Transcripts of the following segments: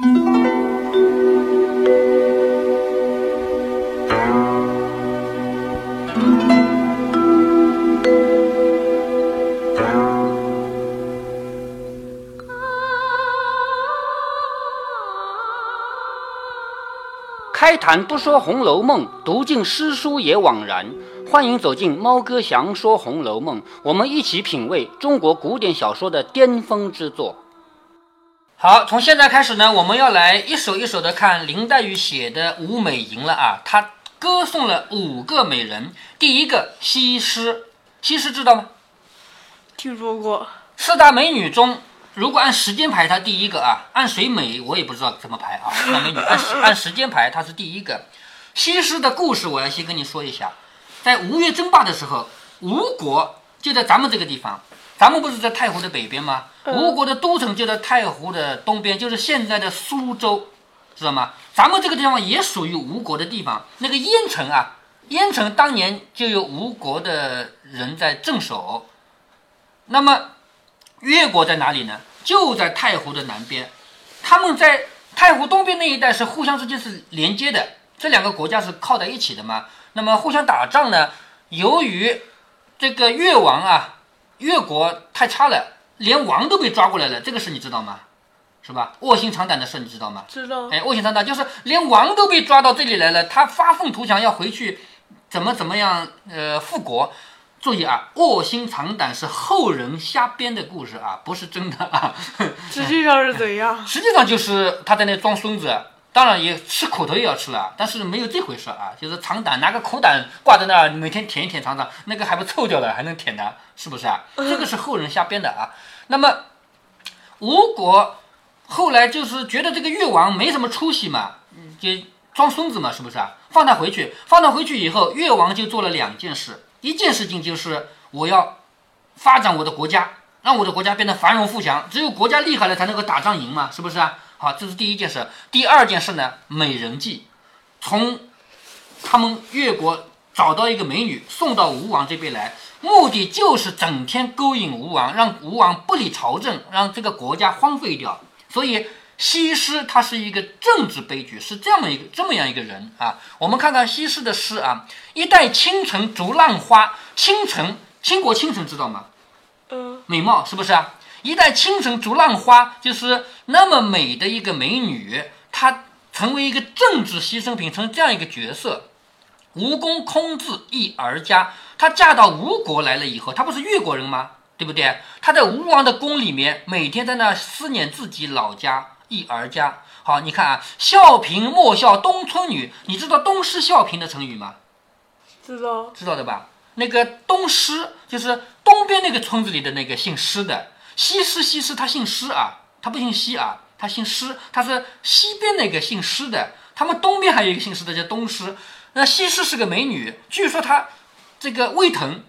开坛不说《红楼梦》，读尽诗书也枉然。欢迎走进猫哥祥说《红楼梦》，我们一起品味中国古典小说的巅峰之作。好，从现在开始呢，我们要来一首一首的看林黛玉写的《舞美吟》了啊。她歌颂了五个美人，第一个西施，西施知道吗？听说过。四大美女中。如果按时间排，她第一个啊，按谁美我也不知道怎么排啊。四大美女按按时间排，她是第一个。西施的故事我要先跟你说一下，在吴越争霸的时候，吴国就在咱们这个地方，咱们不是在太湖的北边吗？吴国的都城就在太湖的东边，就是现在的苏州，知道吗？咱们这个地方也属于吴国的地方。那个燕城啊，燕城当年就有吴国的人在镇守。那么越国在哪里呢？就在太湖的南边，他们在太湖东边那一带是互相之间是连接的，这两个国家是靠在一起的嘛。那么互相打仗呢，由于这个越王啊，越国太差了，连王都被抓过来了，这个事你知道吗？是吧？卧薪尝胆的事你知道吗？知道。哎，卧薪尝胆就是连王都被抓到这里来了，他发愤图强要回去，怎么怎么样？呃，复国。注意啊，卧薪尝胆是后人瞎编的故事啊，不是真的啊。实际上是怎样？实际上就是他在那装孙子，当然也吃苦头也要吃了，但是没有这回事啊。就是尝胆，拿个苦胆挂在那儿，每天舔一舔尝尝，那个还不臭掉了，还能舔呢，是不是啊？这个是后人瞎编的啊。那么吴国后来就是觉得这个越王没什么出息嘛，就装孙子嘛，是不是啊？放他回去，放他回去以后，越王就做了两件事。一件事情就是我要发展我的国家，让我的国家变得繁荣富强。只有国家厉害了，才能够打仗赢嘛，是不是啊？好，这是第一件事。第二件事呢，美人计，从他们越国找到一个美女，送到吴王这边来，目的就是整天勾引吴王，让吴王不理朝政，让这个国家荒废掉。所以。西施她是一个政治悲剧，是这样的一个这么样一个人啊。我们看看西施的诗啊，一代倾城逐浪花，倾城，倾国倾城知道吗？嗯，美貌是不是啊？一代倾城逐浪花，就是那么美的一个美女，她成为一个政治牺牲品，成这样一个角色。吴宫空自一儿家，她嫁到吴国来了以后，她不是越国人吗？对不对？她在吴王的宫里面，每天在那思念自己老家。一儿家，好，你看啊，孝平莫笑东村女，你知道东施效颦的成语吗？知道，知道的吧？那个东施就是东边那个村子里的那个姓施的，西施西施他姓施啊，他不姓西啊，他姓施，他是西边那个姓施的，他们东边还有一个姓施的叫东施。那西施是个美女，据说她这个胃疼。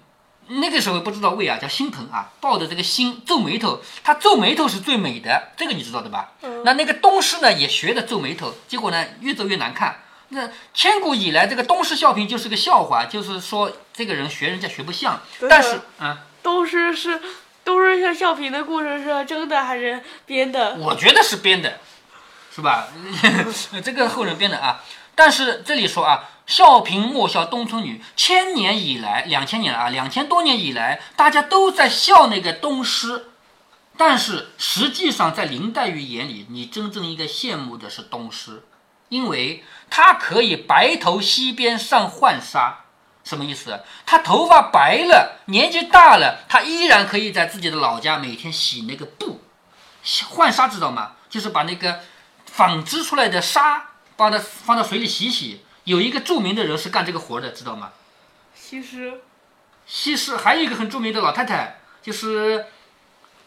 那个时候不知道胃啊，叫心疼啊，抱着这个心皱眉头，她皱眉头是最美的，这个你知道的吧？那那个东施呢，也学着皱眉头，结果呢越皱越难看。那千古以来，这个东施效颦就是个笑话，就是说这个人学人家学不像。但是啊，东施是都是像笑颦的故事是真的还是编的？我觉得是编的，是吧？这个后人编的啊。但是这里说啊。笑贫莫笑东村女，千年以来，两千年啊，两千多年以来，大家都在笑那个东施，但是实际上在林黛玉眼里，你真正应该羡慕的是东施，因为她可以白头西边上浣纱，什么意思？他头发白了，年纪大了，他依然可以在自己的老家每天洗那个布，换纱知道吗？就是把那个纺织出来的纱，把它放到水里洗洗。有一个著名的人是干这个活的，知道吗？西施。西施还有一个很著名的老太太，就是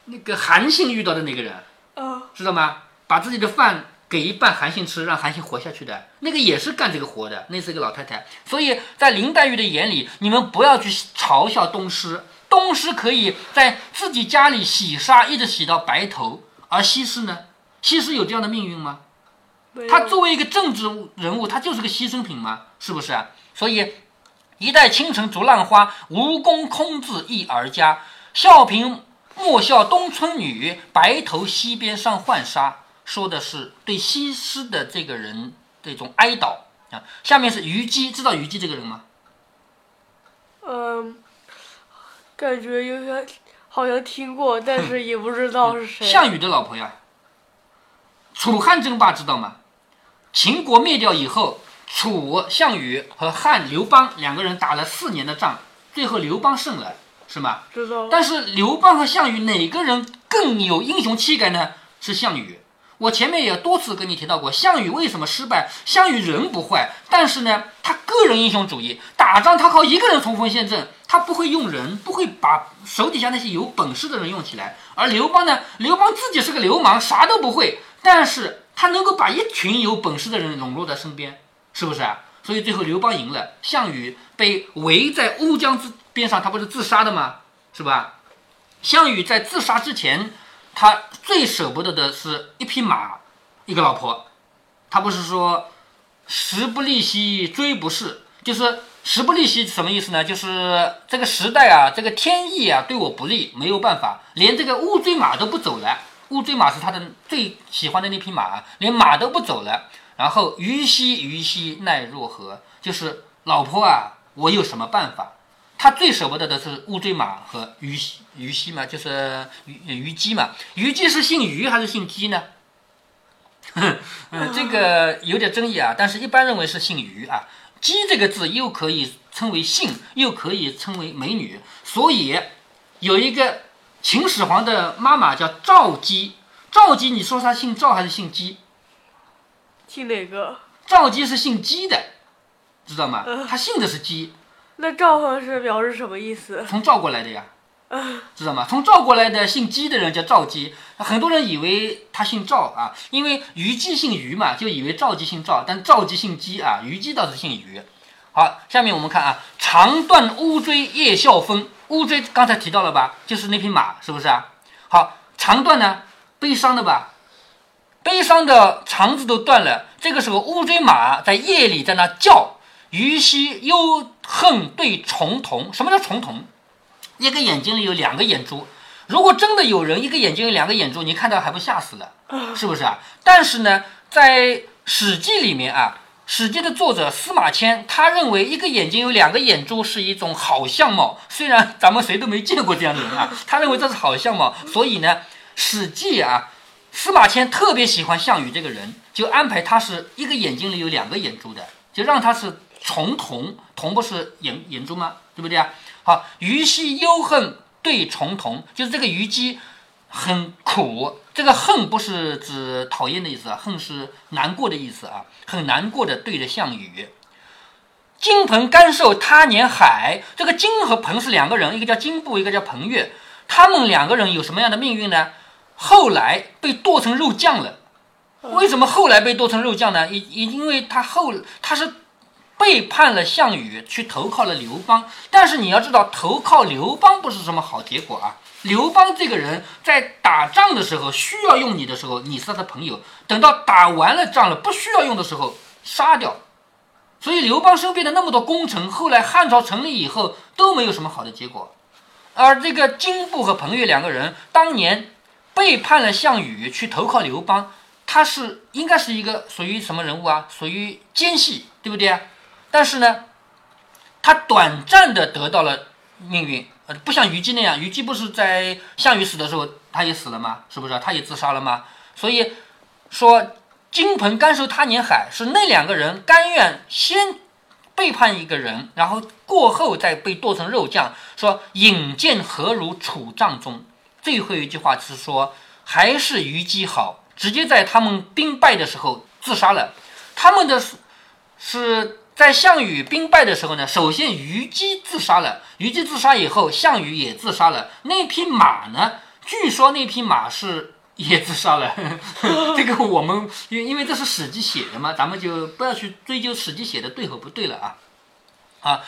那个韩信遇到的那个人，嗯，知道吗？把自己的饭给一半韩信吃，让韩信活下去的那个也是干这个活的，那是一个老太太。所以在林黛玉的眼里，你们不要去嘲笑东施，东施可以在自己家里洗纱，一直洗到白头，而西施呢？西施有这样的命运吗？他作为一个政治人物，他就是个牺牲品吗，是不是啊？所以，一代倾城逐浪花，吴宫空自忆儿家。笑贫莫笑东村女，白头西边上浣纱。说的是对西施的这个人的一种哀悼啊。下面是虞姬，知道虞姬这个人吗？嗯，感觉有点好像听过，但是也不知道是谁。项羽的老婆呀。楚汉争霸知道吗？秦国灭掉以后，楚项羽和汉刘邦两个人打了四年的仗，最后刘邦胜了，是吗？知道。但是刘邦和项羽哪个人更有英雄气概呢？是项羽。我前面也多次跟你提到过，项羽为什么失败？项羽人不坏，但是呢，他个人英雄主义，打仗他靠一个人冲锋陷阵，他不会用人，不会把手底下那些有本事的人用起来。而刘邦呢，刘邦自己是个流氓，啥都不会。但是他能够把一群有本事的人笼络在身边，是不是啊？所以最后刘邦赢了，项羽被围在乌江之边上，他不是自杀的吗？是吧？项羽在自杀之前，他最舍不得的是一匹马，一个老婆。他不是说“时不利兮骓不逝”，就是“时不利兮”什么意思呢？就是这个时代啊，这个天意啊，对我不利，没有办法，连这个乌骓马都不走了。乌骓马是他的最喜欢的那匹马，连马都不走了。然后虞兮虞兮奈若何？就是老婆啊，我有什么办法？他最舍不得的是乌骓马和虞兮虞姬嘛，就是虞虞姬嘛。虞姬是姓虞还是姓姬呢？嗯，这个有点争议啊。但是一般认为是姓虞啊。姬这个字又可以称为姓，又可以称为美女，所以有一个。秦始皇的妈妈叫赵姬，赵姬，你说她姓赵还是姓姬？姓哪个？赵姬是姓姬的，知道吗？她姓的是姬。那赵和是表示什么意思？从赵过来的呀，知道吗？从赵过来的姓姬的人叫赵姬，很多人以为他姓赵啊，因为虞姬姓虞嘛，就以为赵姬姓赵，但赵姬姓姬啊，虞姬倒是姓虞。好，下面我们看啊，长断乌骓夜啸风。乌骓刚才提到了吧，就是那匹马，是不是啊？好，肠断呢，悲伤的吧，悲伤的肠子都断了。这个时候，乌骓马在夜里在那叫，虞兮忧恨对重瞳。什么叫重瞳？一个眼睛里有两个眼珠。如果真的有人一个眼睛有两个眼珠，你看到还不吓死了？是不是啊？但是呢，在《史记》里面啊。《史记》的作者司马迁，他认为一个眼睛有两个眼珠是一种好相貌。虽然咱们谁都没见过这样的人啊，他认为这是好相貌。所以呢，《史记》啊，司马迁特别喜欢项羽这个人，就安排他是一个眼睛里有两个眼珠的，就让他是重瞳。瞳不是眼眼珠吗？对不对啊？好，虞兮忧恨对重瞳，就是这个虞姬很苦。这个恨不是指讨厌的意思啊，恨是难过的意思啊，很难过的对着项羽。金盆甘受他年海，这个金和盆是两个人，一个叫金布，一个叫彭越，他们两个人有什么样的命运呢？后来被剁成肉酱了。为什么后来被剁成肉酱呢？因因因为他后他是背叛了项羽，去投靠了刘邦。但是你要知道，投靠刘邦不是什么好结果啊。刘邦这个人，在打仗的时候需要用你的时候，你是他的朋友；等到打完了仗了，不需要用的时候，杀掉。所以刘邦身边的那么多功臣，后来汉朝成立以后都没有什么好的结果。而这个金布和彭越两个人，当年背叛了项羽，去投靠刘邦，他是应该是一个属于什么人物啊？属于奸细，对不对啊？但是呢，他短暂的得到了命运。呃，不像虞姬那样，虞姬不是在项羽死的时候，他也死了吗？是不是？他也自杀了吗？所以说，金盆甘受他年海，是那两个人甘愿先背叛一个人，然后过后再被剁成肉酱。说引荐何如楚帐中？最后一句话是说，还是虞姬好，直接在他们兵败的时候自杀了。他们的是是。在项羽兵败的时候呢，首先虞姬自杀了。虞姬自杀以后，项羽也自杀了。那匹马呢？据说那匹马是也自杀了。这个我们因因为这是史记写的嘛，咱们就不要去追究史记写的对和不对了啊。啊，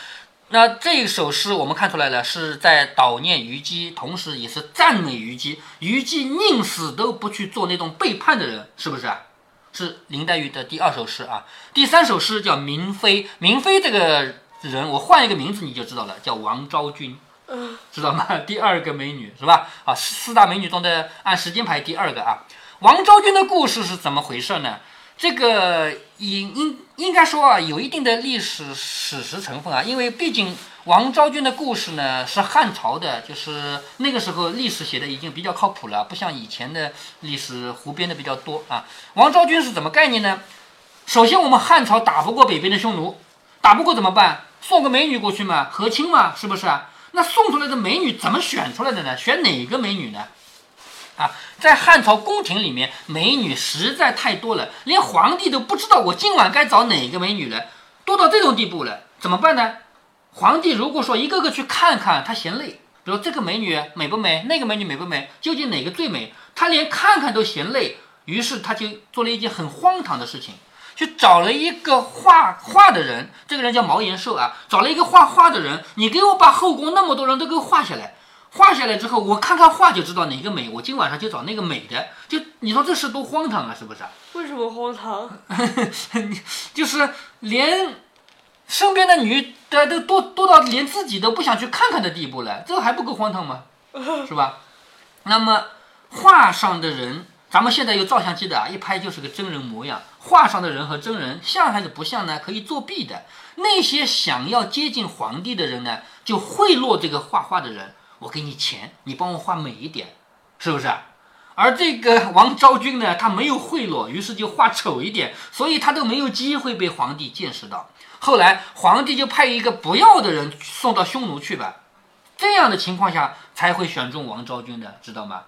那这首诗我们看出来了，是在悼念虞姬，同时也是赞美虞姬。虞姬宁死都不去做那种背叛的人，是不是啊？是林黛玉的第二首诗啊，第三首诗叫《明妃》。明妃这个人，我换一个名字你就知道了，叫王昭君，知道吗？第二个美女是吧？啊，四大美女中的按时间排第二个啊。王昭君的故事是怎么回事呢？这个应应应该说啊，有一定的历史史实成分啊，因为毕竟王昭君的故事呢是汉朝的，就是那个时候历史写的已经比较靠谱了，不像以前的历史胡编的比较多啊。王昭君是怎么概念呢？首先，我们汉朝打不过北边的匈奴，打不过怎么办？送个美女过去嘛，和亲嘛，是不是啊？那送出来的美女怎么选出来的呢？选哪个美女呢？啊，在汉朝宫廷里面，美女实在太多了，连皇帝都不知道我今晚该找哪个美女了，多到这种地步了，怎么办呢？皇帝如果说一个个去看看，他嫌累，比如这个美女美不美，那个美女美不美，究竟哪个最美，他连看看都嫌累，于是他就做了一件很荒唐的事情。去找了一个画画的人，这个人叫毛延寿啊，找了一个画画的人，你给我把后宫那么多人都给我画下来，画下来之后，我看看画就知道哪个美，我今晚上就找那个美的。就你说这事多荒唐啊，是不是？为什么荒唐？就是连身边的女的都多多到连自己都不想去看看的地步了，这还不够荒唐吗？是吧？那么画上的人。咱们现在有照相机的啊，一拍就是个真人模样。画上的人和真人像还是不像呢？可以作弊的。那些想要接近皇帝的人呢，就贿赂这个画画的人，我给你钱，你帮我画美一点，是不是？而这个王昭君呢，她没有贿赂，于是就画丑一点，所以她都没有机会被皇帝见识到。后来皇帝就派一个不要的人送到匈奴去吧，这样的情况下才会选中王昭君的，知道吗？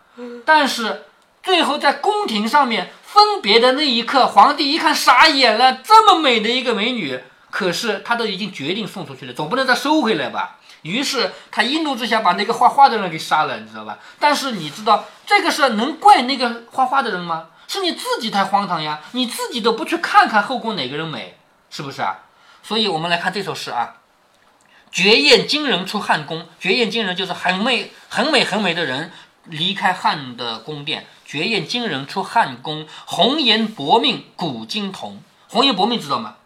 但是。最后在宫廷上面分别的那一刻，皇帝一看傻眼了，这么美的一个美女，可是他都已经决定送出去了，总不能再收回来吧？于是他一怒之下把那个画画的人给杀了，你知道吧？但是你知道这个事能怪那个画画的人吗？是你自己太荒唐呀！你自己都不去看看后宫哪个人美，是不是啊？所以我们来看这首诗啊，“绝艳惊人出汉宫”，绝艳惊人就是很美、很美、很美的人离开汉的宫殿。绝艳惊人出汉宫，红颜薄命古今同。红颜薄命知道吗？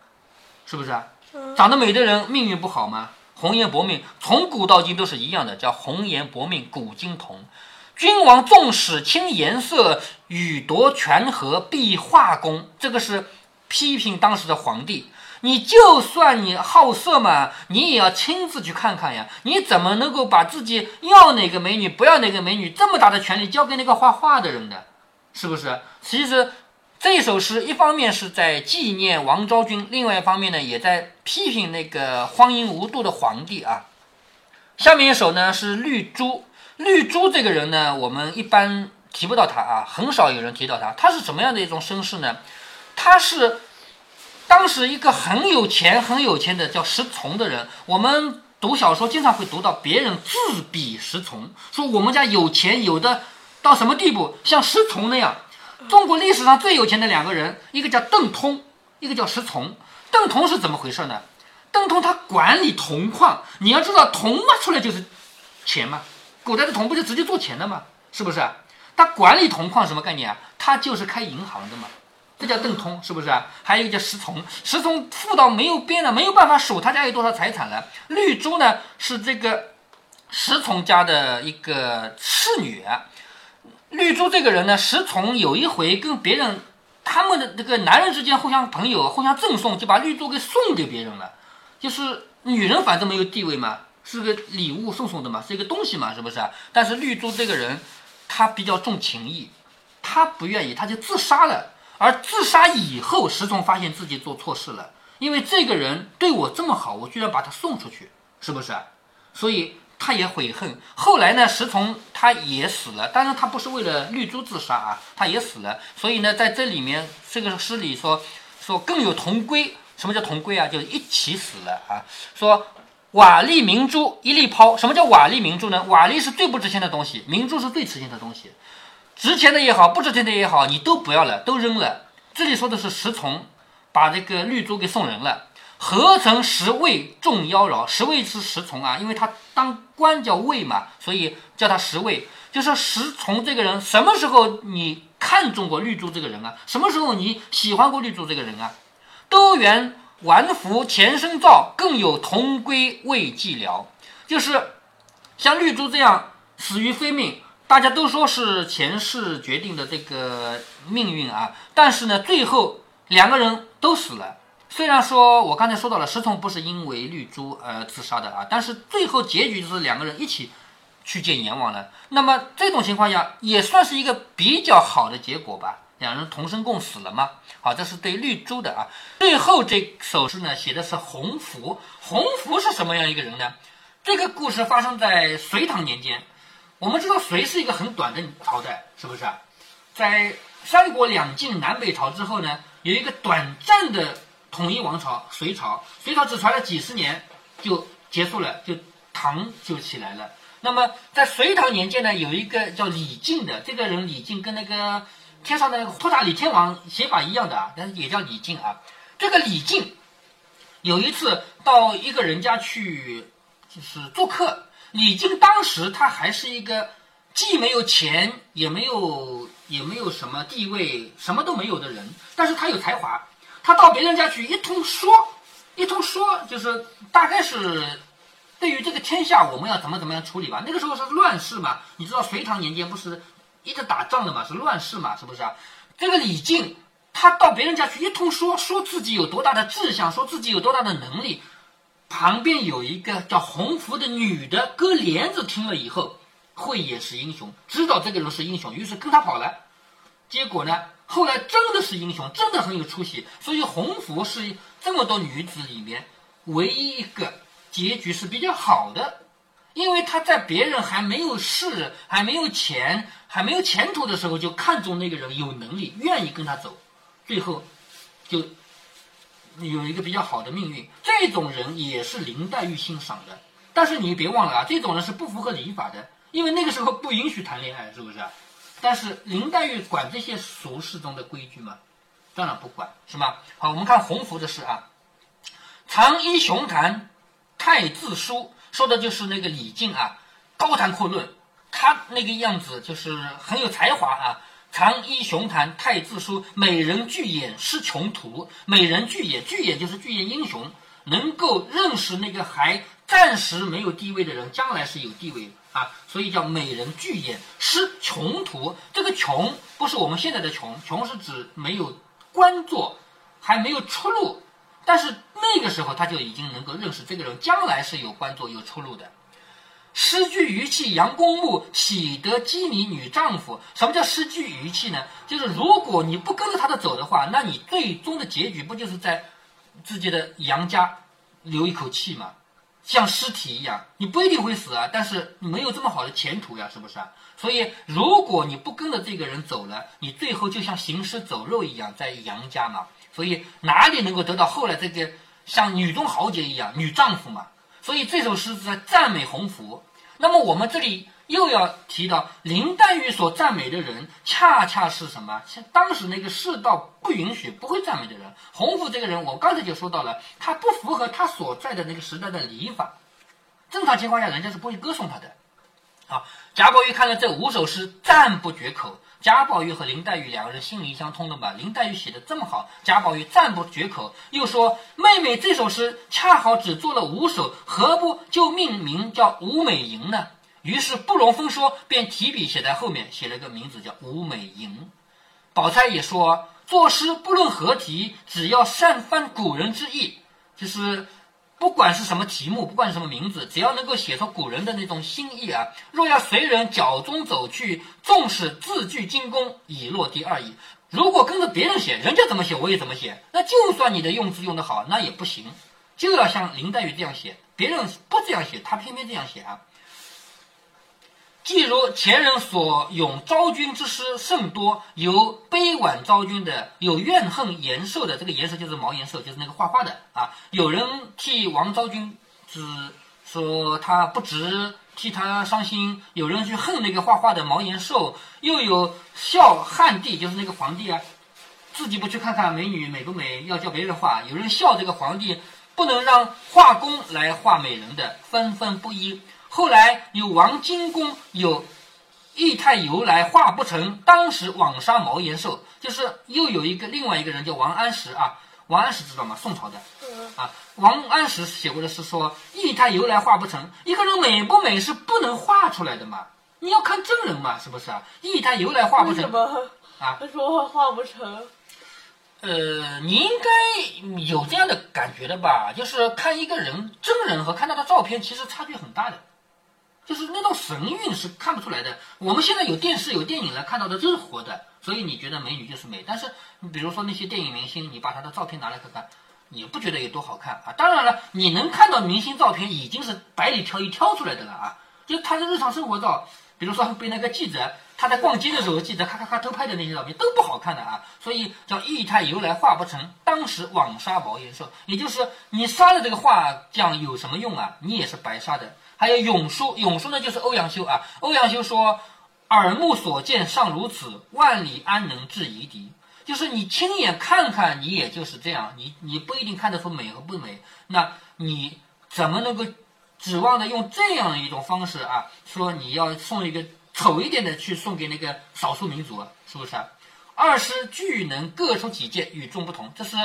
是不是啊？长得美的人命运不好吗？红颜薄命从古到今都是一样的，叫红颜薄命古今同。君王纵使轻颜色，与夺权和必画工。这个是批评当时的皇帝。你就算你好色嘛，你也要亲自去看看呀。你怎么能够把自己要哪个美女，不要哪个美女这么大的权利交给那个画画的人呢？是不是？其实这首诗一方面是在纪念王昭君，另外一方面呢，也在批评那个荒淫无度的皇帝啊。下面一首呢是绿珠，绿珠这个人呢，我们一般提不到他啊，很少有人提到他。他是什么样的一种身世呢？他是。当时一个很有钱、很有钱的叫石崇的人，我们读小说经常会读到别人自比石崇，说我们家有钱有的到什么地步，像石崇那样。中国历史上最有钱的两个人，一个叫邓通，一个叫石崇。邓通是怎么回事呢？邓通他管理铜矿，你要知道铜挖出来就是钱嘛，古代的铜不就直接做钱的嘛？是不是？他管理铜矿什么概念啊？他就是开银行的嘛。这叫邓通，是不是？还有一个叫石崇，石崇富到没有边了，没有办法数他家有多少财产了。绿珠呢，是这个石崇家的一个次女。绿珠这个人呢，石崇有一回跟别人，他们的那个男人之间互相朋友，互相赠送，就把绿珠给送给别人了。就是女人反正没有地位嘛，是个礼物送送的嘛，是一个东西嘛，是不是？但是绿珠这个人，他比较重情义，他不愿意，他就自杀了。而自杀以后，石崇发现自己做错事了，因为这个人对我这么好，我居然把他送出去，是不是？所以他也悔恨。后来呢，石崇他也死了，当然他不是为了绿珠自杀啊，他也死了。所以呢，在这里面这个诗里说说更有同归。什么叫同归啊？就是一起死了啊。说瓦砾明珠一粒抛。什么叫瓦砾明珠呢？瓦砾是最不值钱的东西，明珠是最值钱的东西。值钱的也好，不值钱的也好，你都不要了，都扔了。这里说的是石崇，把这个绿珠给送人了。何曾十位众妖娆？十位是石崇啊，因为他当官叫尉嘛，所以叫他十位。就说石崇这个人，什么时候你看中过绿珠这个人啊？什么时候你喜欢过绿珠这个人啊？都缘玩福前生造，更有同归未寂寥。就是像绿珠这样死于非命。大家都说是前世决定的这个命运啊，但是呢，最后两个人都死了。虽然说我刚才说到了石崇不是因为绿珠而自杀的啊，但是最后结局就是两个人一起去见阎王了。那么这种情况下也算是一个比较好的结果吧，两人同生共死了嘛？好，这是对绿珠的啊。最后这首诗呢，写的是洪福。洪福是什么样一个人呢？这个故事发生在隋唐年间。我们知道隋是一个很短的朝代，是不是啊？在三国两晋南北朝之后呢，有一个短暂的。统一王朝隋朝，隋朝只传了几十年就结束了，就唐就起来了。那么在隋唐年间呢，有一个叫李靖的，这个人李靖跟那个天上的托塔李天王写法一样的啊，但是也叫李靖啊。这个李靖有一次到一个人家去就是做客，李靖当时他还是一个既没有钱也没有也没有什么地位，什么都没有的人，但是他有才华。他到别人家去一通说，一通说，就是大概是对于这个天下我们要怎么怎么样处理吧。那个时候是乱世嘛，你知道隋唐年间不是一直打仗的嘛，是乱世嘛，是不是啊？这个李靖他到别人家去一通说，说自己有多大的志向，说自己有多大的能力。旁边有一个叫洪福的女的割帘子，听了以后慧眼识英雄，知道这个人是英雄，于是跟他跑了。结果呢？后来真的是英雄，真的很有出息。所以红福是这么多女子里面唯一一个结局是比较好的，因为他在别人还没有势、还没有钱、还没有前途的时候，就看中那个人有能力，愿意跟他走，最后就有一个比较好的命运。这种人也是林黛玉欣赏的，但是你别忘了啊，这种人是不符合礼法的，因为那个时候不允许谈恋爱，是不是？但是林黛玉管这些俗世中的规矩吗？当然不管，是吗？好，我们看洪福的事啊，《长揖雄谈太字书》说的就是那个李靖啊，高谈阔论，他那个样子就是很有才华啊。《长揖雄谈太字书》，美人巨眼识穷途，美人巨眼，巨眼就是巨眼英雄，能够认识那个还暂时没有地位的人，将来是有地位的。啊，所以叫美人巨眼失穷途。这个穷不是我们现在的穷，穷是指没有官做，还没有出路。但是那个时候他就已经能够认识这个人将来是有官做、有出路的。失居于气杨公墓，喜得鸡鸣女丈夫。什么叫失居于气呢？就是如果你不跟着他的走的话，那你最终的结局不就是在自己的杨家留一口气吗？像尸体一样，你不一定会死啊，但是你没有这么好的前途呀，是不是啊？所以，如果你不跟着这个人走了，你最后就像行尸走肉一样在杨家嘛。所以，哪里能够得到后来这个像女中豪杰一样女丈夫嘛？所以这首诗是在赞美洪福。那么我们这里。又要提到林黛玉所赞美的人，恰恰是什么？像当时那个世道不允许、不会赞美的人。洪福这个人，我刚才就说到了，他不符合他所在的那个时代的礼法。正常情况下，人家是不会歌颂他的。好，贾宝玉看了这五首诗，赞不绝口。贾宝玉和林黛玉两个人心灵相通的嘛，林黛玉写的这么好，贾宝玉赞不绝口，又说妹妹这首诗恰好只做了五首，何不就命名叫《吴美吟》呢？于是不容分说，便提笔写在后面，写了个名字叫《吴美莹》。宝钗也说，作诗不论何题，只要善翻古人之意，就是不管是什么题目，不管是什么名字，只要能够写出古人的那种心意啊。若要随人脚中走去，纵使字句精工，已落第二义。如果跟着别人写，人家怎么写我也怎么写，那就算你的用字用得好，那也不行。就要像林黛玉这样写，别人不这样写，他偏偏这样写啊。既如前人所咏昭君之诗甚多，有悲婉昭君的，有怨恨延寿的。这个延寿就是毛延寿，就是那个画画的啊。有人替王昭君只说他不值，替他伤心；有人去恨那个画画的毛延寿，又有笑汉帝，就是那个皇帝啊，自己不去看看美女美不美，要叫别人画。有人笑这个皇帝不能让画工来画美人的，纷纷不依。后来有王金公有义太由来画不成，当时枉杀毛延寿，就是又有一个另外一个人叫王安石啊，王安石知道吗？宋朝的啊，王安石写过的是说义太由来画不成，一个人美不美是不能画出来的嘛，你要看真人嘛，是不是啊？一台油来画不成什么啊？他说画不成。呃，你应该有这样的感觉的吧？就是看一个人真人和看他的照片，其实差距很大的，就是那种神韵是看不出来的。我们现在有电视有电影了看到的都是活的，所以你觉得美女就是美。但是你比如说那些电影明星，你把他的照片拿来看看，也不觉得有多好看啊。当然了，你能看到明星照片已经是百里挑一挑出来的了啊，就他的日常生活照，比如说被那个记者。他在逛街的时候，记者咔咔咔偷拍的那些照片都不好看的啊，所以叫一台油来画不成。当时网杀毛颜寿，也就是你杀了这个画匠有什么用啊？你也是白杀的。还有永叔，永叔呢就是欧阳修啊。欧阳修说：“耳目所见尚如此，万里安能制夷狄？”就是你亲眼看看，你也就是这样，你你不一定看得出美和不美。那你怎么能够指望的用这样一种方式啊？说你要送一个。丑一点的去送给那个少数民族，是不是？二是俱能各出己见，与众不同。这是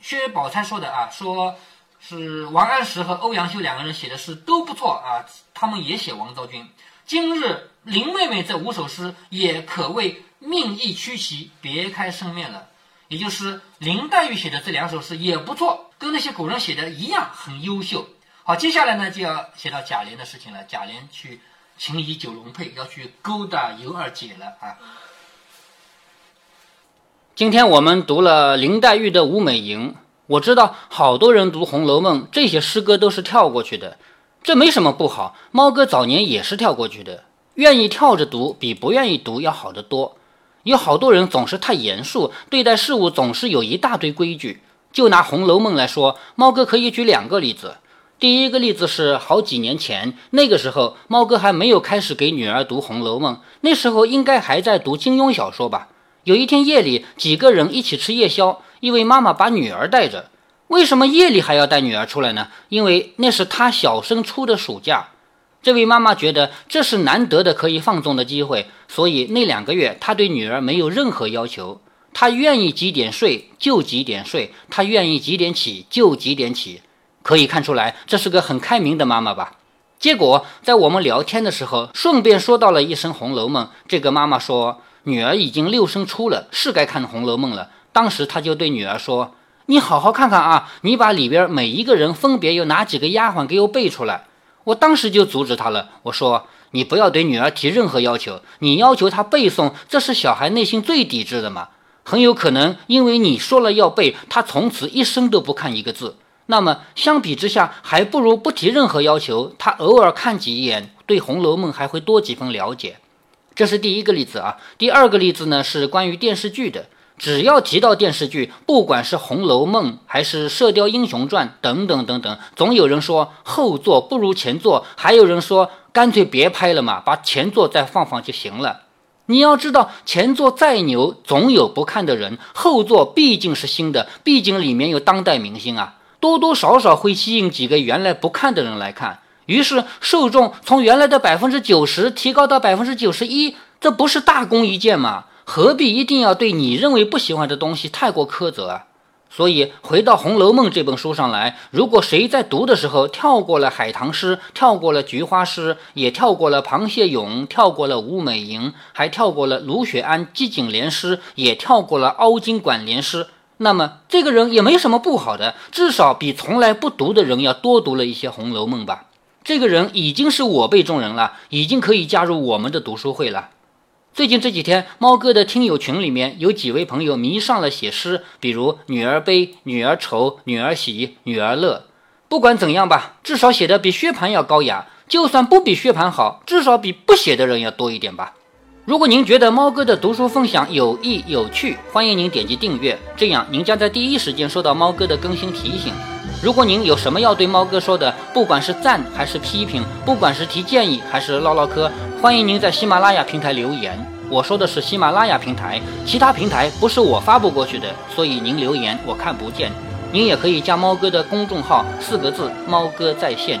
薛宝钗说的啊，说是王安石和欧阳修两个人写的诗都不错啊，他们也写王昭君。今日林妹妹这五首诗也可谓命意曲奇，别开生面了。也就是林黛玉写的这两首诗也不错，跟那些古人写的一样，很优秀。好，接下来呢就要写到贾琏的事情了。贾琏去。情谊九龙配要去勾搭尤二姐了啊！今天我们读了林黛玉的《舞美吟》，我知道好多人读《红楼梦》，这些诗歌都是跳过去的，这没什么不好。猫哥早年也是跳过去的，愿意跳着读比不愿意读要好得多。有好多人总是太严肃，对待事物总是有一大堆规矩。就拿《红楼梦》来说，猫哥可以举两个例子。第一个例子是好几年前，那个时候猫哥还没有开始给女儿读《红楼梦》，那时候应该还在读金庸小说吧。有一天夜里，几个人一起吃夜宵，一位妈妈把女儿带着。为什么夜里还要带女儿出来呢？因为那是她小升初的暑假。这位妈妈觉得这是难得的可以放纵的机会，所以那两个月她对女儿没有任何要求，她愿意几点睡就几点睡，她愿意几点起就几点起。可以看出来，这是个很开明的妈妈吧？结果在我们聊天的时候，顺便说到了一声《红楼梦》。这个妈妈说，女儿已经六升初了，是该看《红楼梦》了。当时她就对女儿说：“你好好看看啊，你把里边每一个人分别有哪几个丫鬟给我背出来。”我当时就阻止她了，我说：“你不要对女儿提任何要求，你要求她背诵，这是小孩内心最抵制的嘛。很有可能因为你说了要背，她从此一生都不看一个字。”那么相比之下，还不如不提任何要求，他偶尔看几眼，对《红楼梦》还会多几分了解。这是第一个例子啊。第二个例子呢，是关于电视剧的。只要提到电视剧，不管是《红楼梦》还是《射雕英雄传》等等等等，总有人说后作不如前作，还有人说干脆别拍了嘛，把前作再放放就行了。你要知道，前作再牛，总有不看的人；后作毕竟是新的，毕竟里面有当代明星啊。多多少少会吸引几个原来不看的人来看，于是受众从原来的百分之九十提高到百分之九十一，这不是大功一件吗？何必一定要对你认为不喜欢的东西太过苛责啊？所以回到《红楼梦》这本书上来，如果谁在读的时候跳过了海棠诗，跳过了菊花诗，也跳过了螃蟹咏，跳过了舞美吟，还跳过了卢雪庵季景联诗，也跳过了凹晶管联诗。那么这个人也没什么不好的，至少比从来不读的人要多读了一些《红楼梦》吧。这个人已经是我辈中人了，已经可以加入我们的读书会了。最近这几天，猫哥的听友群里面有几位朋友迷上了写诗，比如“女儿悲”“女儿愁”“女儿喜”“女儿乐”。不管怎样吧，至少写的比薛蟠要高雅。就算不比薛蟠好，至少比不写的人要多一点吧。如果您觉得猫哥的读书分享有益有趣，欢迎您点击订阅，这样您将在第一时间收到猫哥的更新提醒。如果您有什么要对猫哥说的，不管是赞还是批评，不管是提建议还是唠唠嗑，欢迎您在喜马拉雅平台留言。我说的是喜马拉雅平台，其他平台不是我发布过去的，所以您留言我看不见。您也可以加猫哥的公众号，四个字：猫哥在线。